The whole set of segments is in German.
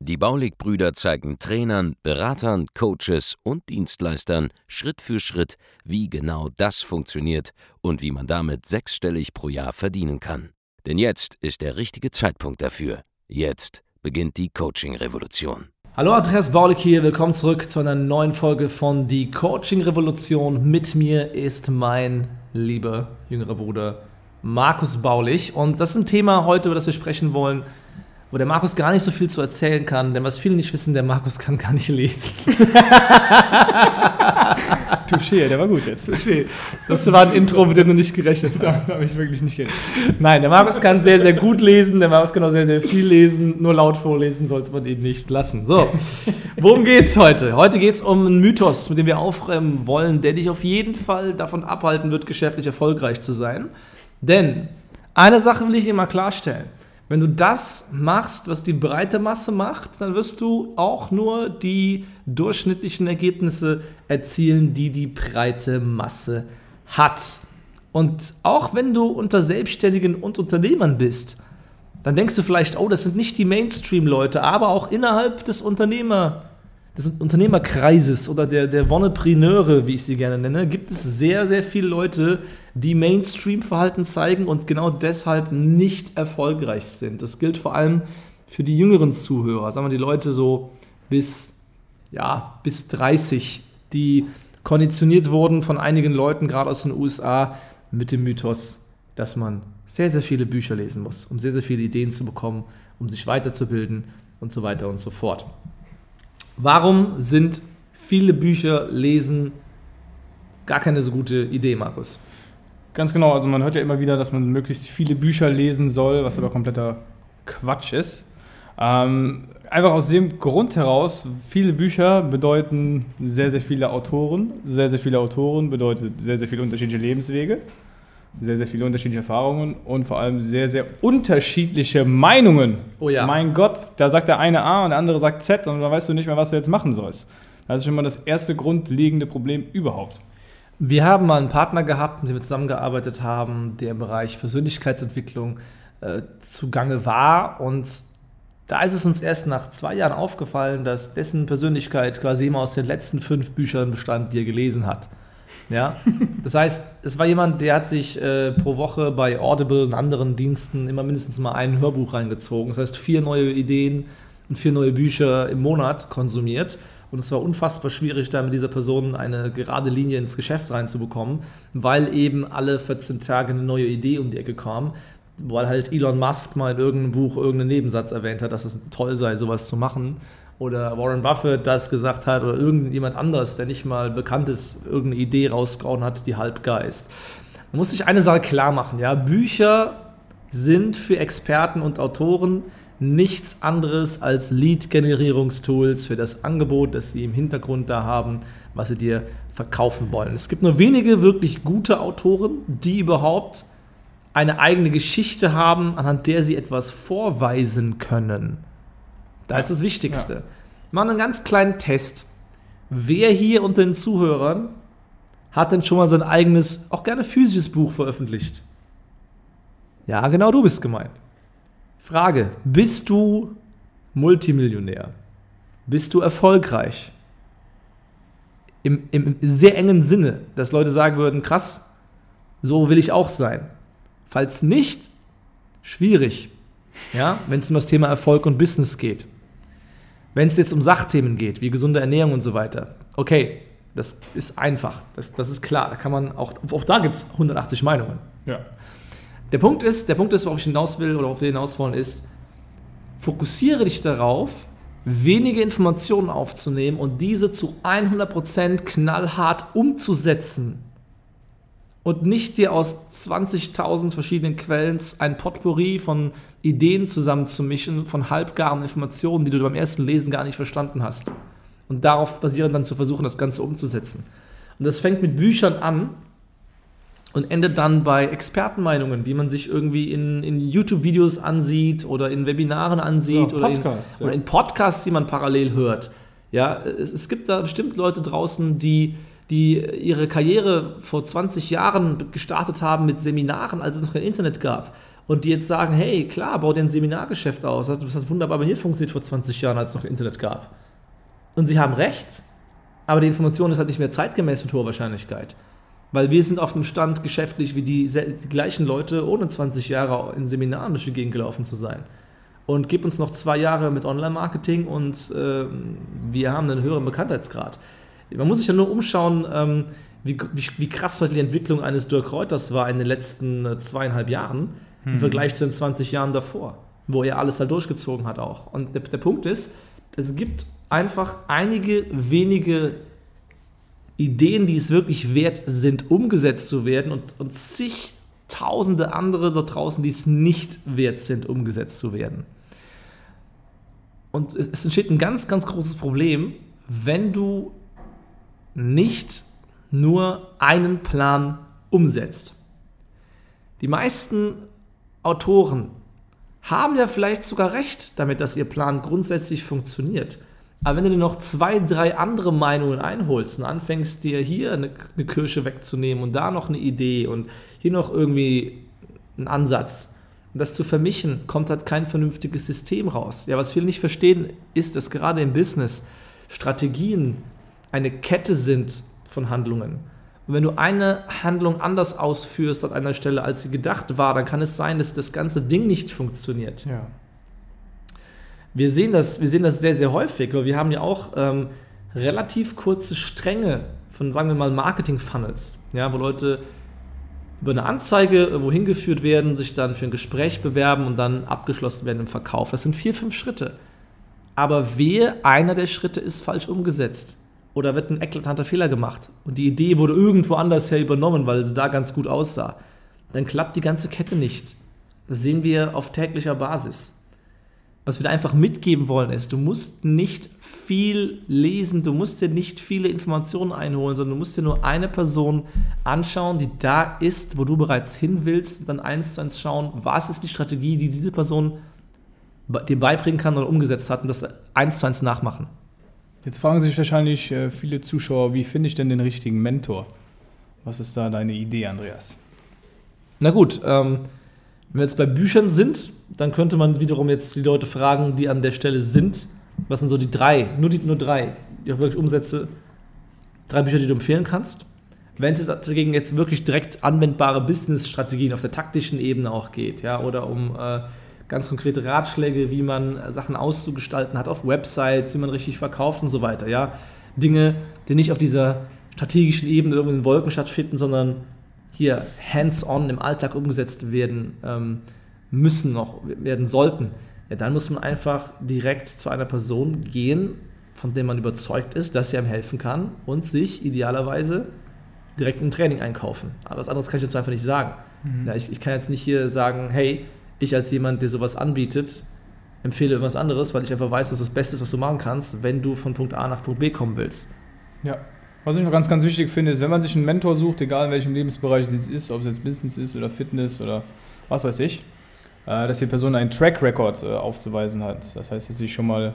Die Baulig-Brüder zeigen Trainern, Beratern, Coaches und Dienstleistern Schritt für Schritt, wie genau das funktioniert und wie man damit sechsstellig pro Jahr verdienen kann. Denn jetzt ist der richtige Zeitpunkt dafür. Jetzt beginnt die Coaching-Revolution. Hallo, Andreas Baulig hier. Willkommen zurück zu einer neuen Folge von Die Coaching Revolution. Mit mir ist mein lieber jüngerer Bruder Markus Baulich. Und das ist ein Thema heute, über das wir sprechen wollen, wo der Markus gar nicht so viel zu erzählen kann, denn was viele nicht wissen, der Markus kann gar nicht lesen. Touché, der war gut jetzt. Touché. Das war ein Intro, mit dem du nicht gerechnet hast. Das habe ich wirklich nicht gerechnet. Nein, der Markus kann sehr, sehr gut lesen, der Markus kann auch sehr, sehr viel lesen, nur laut vorlesen sollte man ihn nicht lassen. So, worum geht's heute? Heute geht es um einen Mythos, mit dem wir aufräumen wollen, der dich auf jeden Fall davon abhalten wird, geschäftlich erfolgreich zu sein. Denn eine Sache will ich dir mal klarstellen. Wenn du das machst, was die breite Masse macht, dann wirst du auch nur die durchschnittlichen Ergebnisse erzielen, die die breite Masse hat. Und auch wenn du unter Selbstständigen und Unternehmern bist, dann denkst du vielleicht, oh, das sind nicht die Mainstream-Leute, aber auch innerhalb des Unternehmer, des Unternehmerkreises oder der, der Wonnepreneure, wie ich sie gerne nenne, gibt es sehr, sehr viele Leute, Mainstream-Verhalten zeigen und genau deshalb nicht erfolgreich sind. Das gilt vor allem für die jüngeren Zuhörer, sagen wir die Leute so bis, ja, bis 30, die konditioniert wurden von einigen Leuten, gerade aus den USA, mit dem Mythos, dass man sehr, sehr viele Bücher lesen muss, um sehr, sehr viele Ideen zu bekommen, um sich weiterzubilden und so weiter und so fort. Warum sind viele Bücher lesen gar keine so gute Idee, Markus? Ganz genau, also man hört ja immer wieder, dass man möglichst viele Bücher lesen soll, was aber kompletter Quatsch ist. Ähm, einfach aus dem Grund heraus, viele Bücher bedeuten sehr, sehr viele Autoren. Sehr, sehr viele Autoren bedeutet sehr, sehr viele unterschiedliche Lebenswege, sehr, sehr viele unterschiedliche Erfahrungen und vor allem sehr, sehr unterschiedliche Meinungen. Oh ja. Mein Gott, da sagt der eine A und der andere sagt Z und dann weißt du nicht mehr, was du jetzt machen sollst. Das ist schon mal das erste grundlegende Problem überhaupt. Wir haben mal einen Partner gehabt, mit dem wir zusammengearbeitet haben, der im Bereich Persönlichkeitsentwicklung äh, zugange war. Und da ist es uns erst nach zwei Jahren aufgefallen, dass dessen Persönlichkeit quasi immer aus den letzten fünf Büchern bestand, die er gelesen hat. Ja, das heißt, es war jemand, der hat sich äh, pro Woche bei Audible und anderen Diensten immer mindestens mal ein Hörbuch reingezogen. Das heißt, vier neue Ideen und vier neue Bücher im Monat konsumiert. Und es war unfassbar schwierig, da mit dieser Person eine gerade Linie ins Geschäft reinzubekommen, weil eben alle 14 Tage eine neue Idee um die Ecke kam. Weil halt Elon Musk mal in irgendeinem Buch irgendeinen Nebensatz erwähnt hat, dass es toll sei, sowas zu machen. Oder Warren Buffett das gesagt hat oder irgendjemand anderes, der nicht mal bekannt ist, irgendeine Idee rausgehauen hat, die halb gar ist. Man muss sich eine Sache klar machen, ja. Bücher sind für Experten und Autoren nichts anderes als Lead-Generierungstools für das Angebot, das sie im Hintergrund da haben, was sie dir verkaufen wollen. Es gibt nur wenige wirklich gute Autoren, die überhaupt eine eigene Geschichte haben, anhand der sie etwas vorweisen können. Da ist das Wichtigste. Ja. Mal einen ganz kleinen Test. Wer hier unter den Zuhörern hat denn schon mal sein eigenes, auch gerne physisches Buch veröffentlicht? Ja, genau du bist gemeint. Frage, bist du Multimillionär? Bist du erfolgreich? Im, Im, sehr engen Sinne, dass Leute sagen würden, krass, so will ich auch sein. Falls nicht, schwierig, ja, wenn es um das Thema Erfolg und Business geht. Wenn es jetzt um Sachthemen geht, wie gesunde Ernährung und so weiter, okay, das ist einfach, das, das ist klar, da kann man auch, auch da gibt es 180 Meinungen. Ja. Der Punkt ist, der Punkt ist, worauf ich hinaus will oder worauf wir hinaus wollen, ist, fokussiere dich darauf, wenige Informationen aufzunehmen und diese zu 100% knallhart umzusetzen und nicht dir aus 20.000 verschiedenen Quellen ein Potpourri von Ideen zusammenzumischen, von halbgaren Informationen, die du beim ersten Lesen gar nicht verstanden hast. Und darauf basierend dann zu versuchen, das Ganze umzusetzen. Und das fängt mit Büchern an, und endet dann bei Expertenmeinungen, die man sich irgendwie in, in YouTube-Videos ansieht oder in Webinaren ansieht Ja, oder, in, Podcasts, ja. oder in Podcasts, die man parallel hört. Ja, es, es gibt da bestimmt Leute draußen, die, die ihre Karriere vor 20 Jahren gestartet haben mit Seminaren, als es noch kein Internet gab. Und die jetzt sagen, hey, klar, bau dir ein Seminargeschäft aus. Das hat, das hat wunderbar bei mir funktioniert vor 20 Jahren, als es noch Internet gab. Und sie haben recht, aber die Information ist halt nicht mehr zeitgemäß mit hoher Wahrscheinlichkeit. Weil wir sind auf dem Stand geschäftlich wie die, die gleichen Leute, ohne 20 Jahre in Seminaren durch die Gegend gelaufen zu sein. Und gib uns noch zwei Jahre mit Online-Marketing und ähm, wir haben einen höheren Bekanntheitsgrad. Man muss sich ja nur umschauen, ähm, wie, wie, wie krass heute die Entwicklung eines Dirk Reuters war in den letzten äh, zweieinhalb Jahren im Vergleich zu den 20 Jahren davor, wo er alles halt durchgezogen hat auch. Und der, der Punkt ist, es gibt einfach einige wenige Ideen, die es wirklich wert sind, umgesetzt zu werden und, und zig tausende andere dort draußen, die es nicht wert sind, umgesetzt zu werden. Und es, es entsteht ein ganz, ganz großes Problem, wenn du nicht nur einen Plan umsetzt. Die meisten Autoren haben ja vielleicht sogar recht damit, dass ihr Plan grundsätzlich funktioniert. Aber wenn du dir noch zwei, drei andere Meinungen einholst und anfängst, dir hier eine, eine Kirsche wegzunehmen und da noch eine Idee und hier noch irgendwie einen Ansatz, und das zu vermischen, kommt halt kein vernünftiges System raus. Ja, was viele nicht verstehen, ist, dass gerade im Business Strategien eine Kette sind von Handlungen. Und wenn du eine Handlung anders ausführst an einer Stelle, als sie gedacht war, dann kann es sein, dass das ganze Ding nicht funktioniert. Ja. Wir sehen das, wir sehen das sehr, sehr häufig, weil wir haben ja auch ähm, relativ kurze Stränge von, sagen wir mal, Marketing-Funnels, ja, wo Leute über eine Anzeige irgendwo hingeführt werden, sich dann für ein Gespräch bewerben und dann abgeschlossen werden im Verkauf. Das sind vier, fünf Schritte. Aber wehe, einer der Schritte ist falsch umgesetzt. Oder wird ein eklatanter Fehler gemacht. Und die Idee wurde irgendwo anders her übernommen, weil es da ganz gut aussah. Dann klappt die ganze Kette nicht. Das sehen wir auf täglicher Basis. Was wir da einfach mitgeben wollen, ist, du musst nicht viel lesen, du musst dir nicht viele Informationen einholen, sondern du musst dir nur eine Person anschauen, die da ist, wo du bereits hin willst, und dann eins zu eins schauen, was ist die Strategie, die diese Person dir beibringen kann oder umgesetzt hat und das eins zu eins nachmachen. Jetzt fragen sich wahrscheinlich äh, viele Zuschauer, wie finde ich denn den richtigen Mentor? Was ist da deine Idee, Andreas? Na gut, ähm, wenn wir jetzt bei Büchern sind, dann könnte man wiederum jetzt die Leute fragen, die an der Stelle sind. Was sind so die drei, nur, die, nur drei, die auch wirklich umsetze, drei Bücher, die du empfehlen kannst? Wenn es jetzt dagegen jetzt wirklich direkt anwendbare Business-Strategien auf der taktischen Ebene auch geht, ja, oder um äh, ganz konkrete Ratschläge, wie man Sachen auszugestalten hat auf Websites, wie man richtig verkauft und so weiter, ja. Dinge, die nicht auf dieser strategischen Ebene irgendwo in Wolken stattfinden, sondern hier hands-on im Alltag umgesetzt werden ähm, müssen, noch werden sollten, ja, dann muss man einfach direkt zu einer Person gehen, von der man überzeugt ist, dass sie einem helfen kann und sich idealerweise direkt ein Training einkaufen. Aber was anderes kann ich dazu einfach nicht sagen. Ja, ich, ich kann jetzt nicht hier sagen, hey, ich als jemand, der sowas anbietet, empfehle irgendwas anderes, weil ich einfach weiß, dass das Beste ist, was du machen kannst, wenn du von Punkt A nach Punkt B kommen willst. Ja. Was ich noch ganz, ganz wichtig finde, ist, wenn man sich einen Mentor sucht, egal in welchem Lebensbereich es ist, ob es jetzt Business ist oder Fitness oder was weiß ich, dass die Person einen Track Record äh, aufzuweisen hat. Das heißt, dass sie schon mal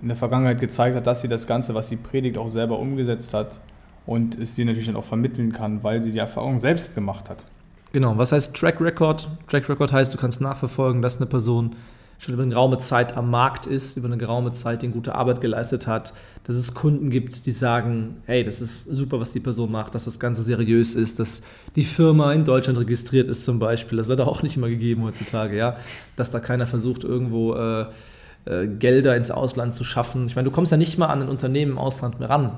in der Vergangenheit gezeigt hat, dass sie das Ganze, was sie predigt, auch selber umgesetzt hat und es dir natürlich dann auch vermitteln kann, weil sie die Erfahrung selbst gemacht hat. Genau, was heißt Track Record? Track Record heißt, du kannst nachverfolgen, dass eine Person schon über eine geraume Zeit am Markt ist, über eine geraume Zeit den gute Arbeit geleistet hat, dass es Kunden gibt, die sagen, hey, das ist super, was die Person macht, dass das Ganze seriös ist, dass die Firma in Deutschland registriert ist zum Beispiel, das wird auch nicht immer gegeben heutzutage, ja, dass da keiner versucht, irgendwo äh, äh, Gelder ins Ausland zu schaffen. Ich meine, du kommst ja nicht mal an ein Unternehmen im Ausland mehr ran,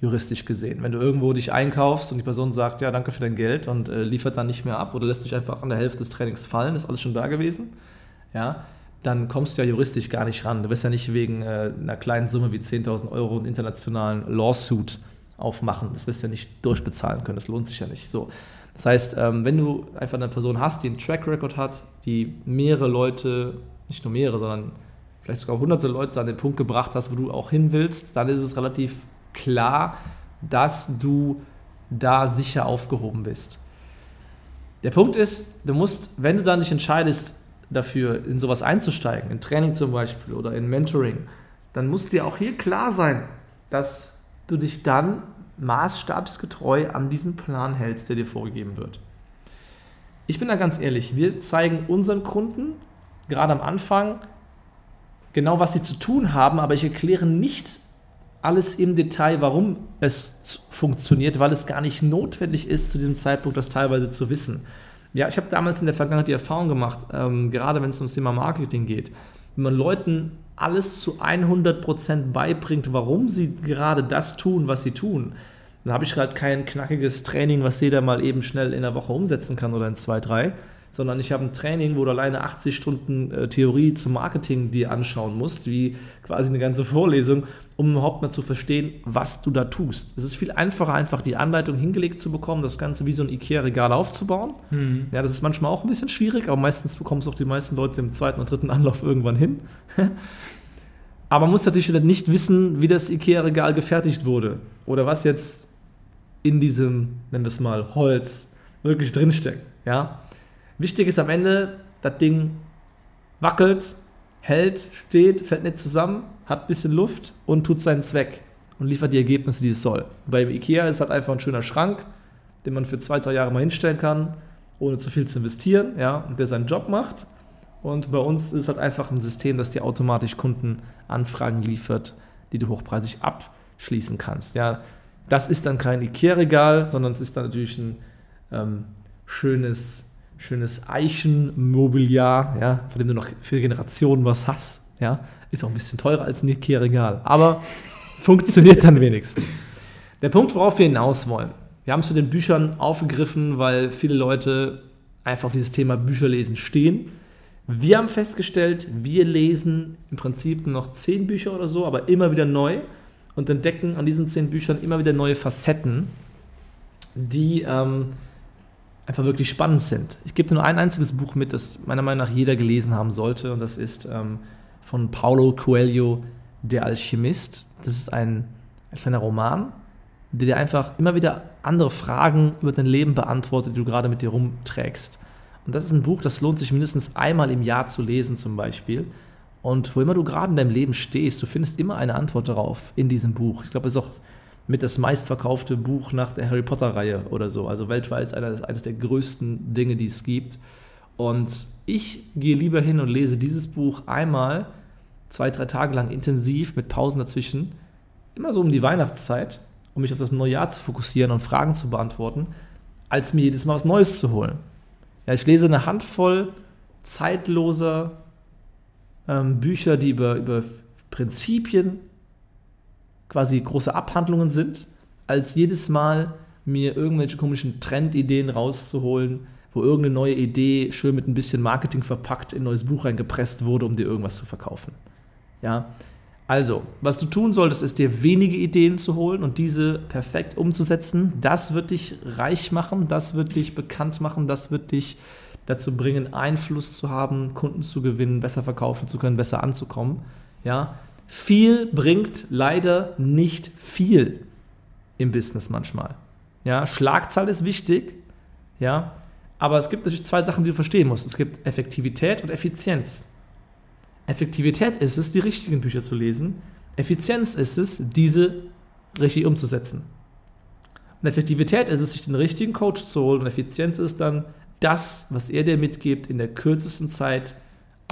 juristisch gesehen. Wenn du irgendwo dich einkaufst und die Person sagt, ja, danke für dein Geld und äh, liefert dann nicht mehr ab oder lässt dich einfach an der Hälfte des Trainings fallen, ist alles schon da gewesen, ja, dann kommst du ja juristisch gar nicht ran. Du wirst ja nicht wegen äh, einer kleinen Summe wie 10.000 Euro einen internationalen Lawsuit aufmachen. Das wirst du ja nicht durchbezahlen können. Das lohnt sich ja nicht. So. Das heißt, ähm, wenn du einfach eine Person hast, die einen Track Record hat, die mehrere Leute, nicht nur mehrere, sondern vielleicht sogar hunderte Leute an den Punkt gebracht hast, wo du auch hin willst, dann ist es relativ klar, dass du da sicher aufgehoben bist. Der Punkt ist, du musst, wenn du dann dich entscheidest, dafür in sowas einzusteigen, in Training zum Beispiel oder in Mentoring, dann muss dir auch hier klar sein, dass du dich dann maßstabsgetreu an diesen Plan hältst, der dir vorgegeben wird. Ich bin da ganz ehrlich, wir zeigen unseren Kunden gerade am Anfang genau, was sie zu tun haben, aber ich erkläre nicht alles im Detail, warum es funktioniert, weil es gar nicht notwendig ist, zu diesem Zeitpunkt das teilweise zu wissen. Ja, ich habe damals in der Vergangenheit die Erfahrung gemacht, ähm, gerade wenn es ums Thema Marketing geht, wenn man Leuten alles zu 100% beibringt, warum sie gerade das tun, was sie tun, dann habe ich halt kein knackiges Training, was jeder mal eben schnell in der Woche umsetzen kann oder in zwei, drei, sondern ich habe ein Training, wo du alleine 80 Stunden äh, Theorie zum Marketing dir anschauen musst, wie quasi eine ganze Vorlesung, um überhaupt mal zu verstehen, was du da tust. Es ist viel einfacher, einfach die Anleitung hingelegt zu bekommen, das Ganze wie so ein IKEA-Regal aufzubauen. Mhm. Ja, das ist manchmal auch ein bisschen schwierig, aber meistens bekommen es auch die meisten Leute im zweiten und dritten Anlauf irgendwann hin. aber man muss natürlich wieder nicht wissen, wie das IKEA-Regal gefertigt wurde oder was jetzt in diesem, nennen wir es mal, Holz wirklich drinsteckt. Ja? Wichtig ist am Ende, das Ding wackelt, hält, steht, fällt nicht zusammen, hat ein bisschen Luft und tut seinen Zweck und liefert die Ergebnisse, die es soll. Bei Ikea ist halt einfach ein schöner Schrank, den man für zwei, drei Jahre mal hinstellen kann, ohne zu viel zu investieren, ja, und der seinen Job macht. Und bei uns ist halt einfach ein System, das dir automatisch Kundenanfragen liefert, die du hochpreisig abschließen kannst. Ja, das ist dann kein Ikea-Regal, sondern es ist dann natürlich ein ähm, schönes, schönes Eichenmobiliar, ja, von dem du noch für Generationen was hast. Ja. Ist auch ein bisschen teurer als ein Ikea-Regal, aber funktioniert dann wenigstens. Der Punkt, worauf wir hinaus wollen. Wir haben es mit den Büchern aufgegriffen, weil viele Leute einfach auf dieses Thema Bücherlesen stehen. Wir haben festgestellt, wir lesen im Prinzip noch zehn Bücher oder so, aber immer wieder neu und entdecken an diesen zehn Büchern immer wieder neue Facetten, die ähm, einfach wirklich spannend sind. Ich gebe dir nur ein einziges Buch mit, das meiner Meinung nach jeder gelesen haben sollte, und das ist ähm, von Paulo Coelho, Der Alchemist. Das ist ein, ein kleiner Roman, der dir einfach immer wieder andere Fragen über dein Leben beantwortet, die du gerade mit dir rumträgst. Und das ist ein Buch, das lohnt sich mindestens einmal im Jahr zu lesen, zum Beispiel. Und wo immer du gerade in deinem Leben stehst, du findest immer eine Antwort darauf in diesem Buch. Ich glaube, es ist auch mit das meistverkaufte Buch nach der Harry Potter-Reihe oder so. Also weltweit eines, eines der größten Dinge, die es gibt. Und ich gehe lieber hin und lese dieses Buch einmal, zwei, drei Tage lang intensiv mit Pausen dazwischen, immer so um die Weihnachtszeit, um mich auf das neue Jahr zu fokussieren und Fragen zu beantworten, als mir jedes Mal was Neues zu holen. Ja, ich lese eine Handvoll zeitloser ähm, Bücher, die über, über Prinzipien quasi große Abhandlungen sind, als jedes Mal mir irgendwelche komischen Trendideen rauszuholen, wo irgendeine neue Idee schön mit ein bisschen Marketing verpackt in ein neues Buch reingepresst wurde, um dir irgendwas zu verkaufen. Ja, also, was du tun solltest, ist dir wenige Ideen zu holen und diese perfekt umzusetzen. Das wird dich reich machen, das wird dich bekannt machen, das wird dich dazu bringen, Einfluss zu haben, Kunden zu gewinnen, besser verkaufen zu können, besser anzukommen. Ja? Viel bringt leider nicht viel im Business manchmal. Ja? Schlagzahl ist wichtig, ja? aber es gibt natürlich zwei Sachen, die du verstehen musst. Es gibt Effektivität und Effizienz. Effektivität ist es, die richtigen Bücher zu lesen. Effizienz ist es, diese richtig umzusetzen. Und Effektivität ist es, sich den richtigen Coach zu holen. Und Effizienz ist dann, das, was er dir mitgibt, in der kürzesten Zeit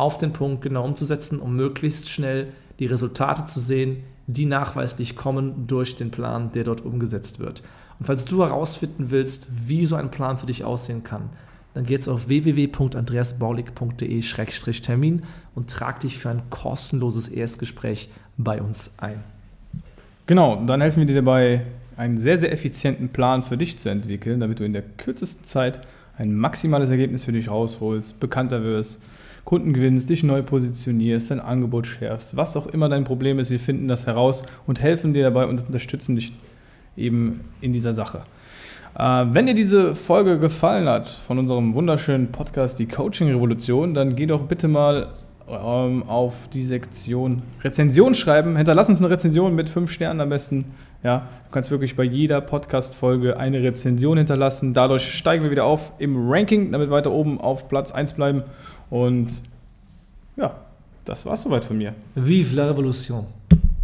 auf den Punkt genau umzusetzen, um möglichst schnell die Resultate zu sehen, die nachweislich kommen durch den Plan, der dort umgesetzt wird. Und falls du herausfinden willst, wie so ein Plan für dich aussehen kann, dann geh jetzt auf www.andreasbaulig.de-termin und trag dich für ein kostenloses Erstgespräch bei uns ein. Genau, dann helfen wir dir dabei, einen sehr, sehr effizienten Plan für dich zu entwickeln, damit du in der kürzesten Zeit ein maximales Ergebnis für dich rausholst, bekannter wirst, Kunden gewinnst, dich neu positionierst, dein Angebot schärfst, was auch immer dein Problem ist, wir finden das heraus und helfen dir dabei und unterstützen dich eben in dieser Sache. Äh, wenn dir diese Folge gefallen hat von unserem wunderschönen Podcast Die Coaching Revolution, dann geh doch bitte mal ähm, auf die Sektion Rezension schreiben. Hinterlass uns eine Rezension mit fünf Sternen am besten Ja, du kannst wirklich bei jeder Podcast-Folge eine Rezension hinterlassen. Dadurch steigen wir wieder auf im Ranking, damit weiter oben auf Platz 1 bleiben. Und ja, das war's soweit von mir. Vive la Revolution,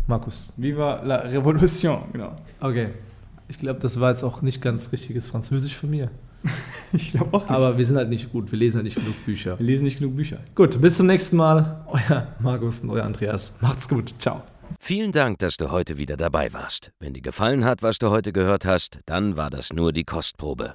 Markus. Viva la Revolution, genau. Okay. Ich glaube, das war jetzt auch nicht ganz richtiges Französisch von mir. Ich glaube auch nicht. Aber wir sind halt nicht gut. Wir lesen halt nicht genug Bücher. wir lesen nicht genug Bücher. Gut, bis zum nächsten Mal. Euer Markus und euer Andreas. Macht's gut. Ciao. Vielen Dank, dass du heute wieder dabei warst. Wenn dir gefallen hat, was du heute gehört hast, dann war das nur die Kostprobe.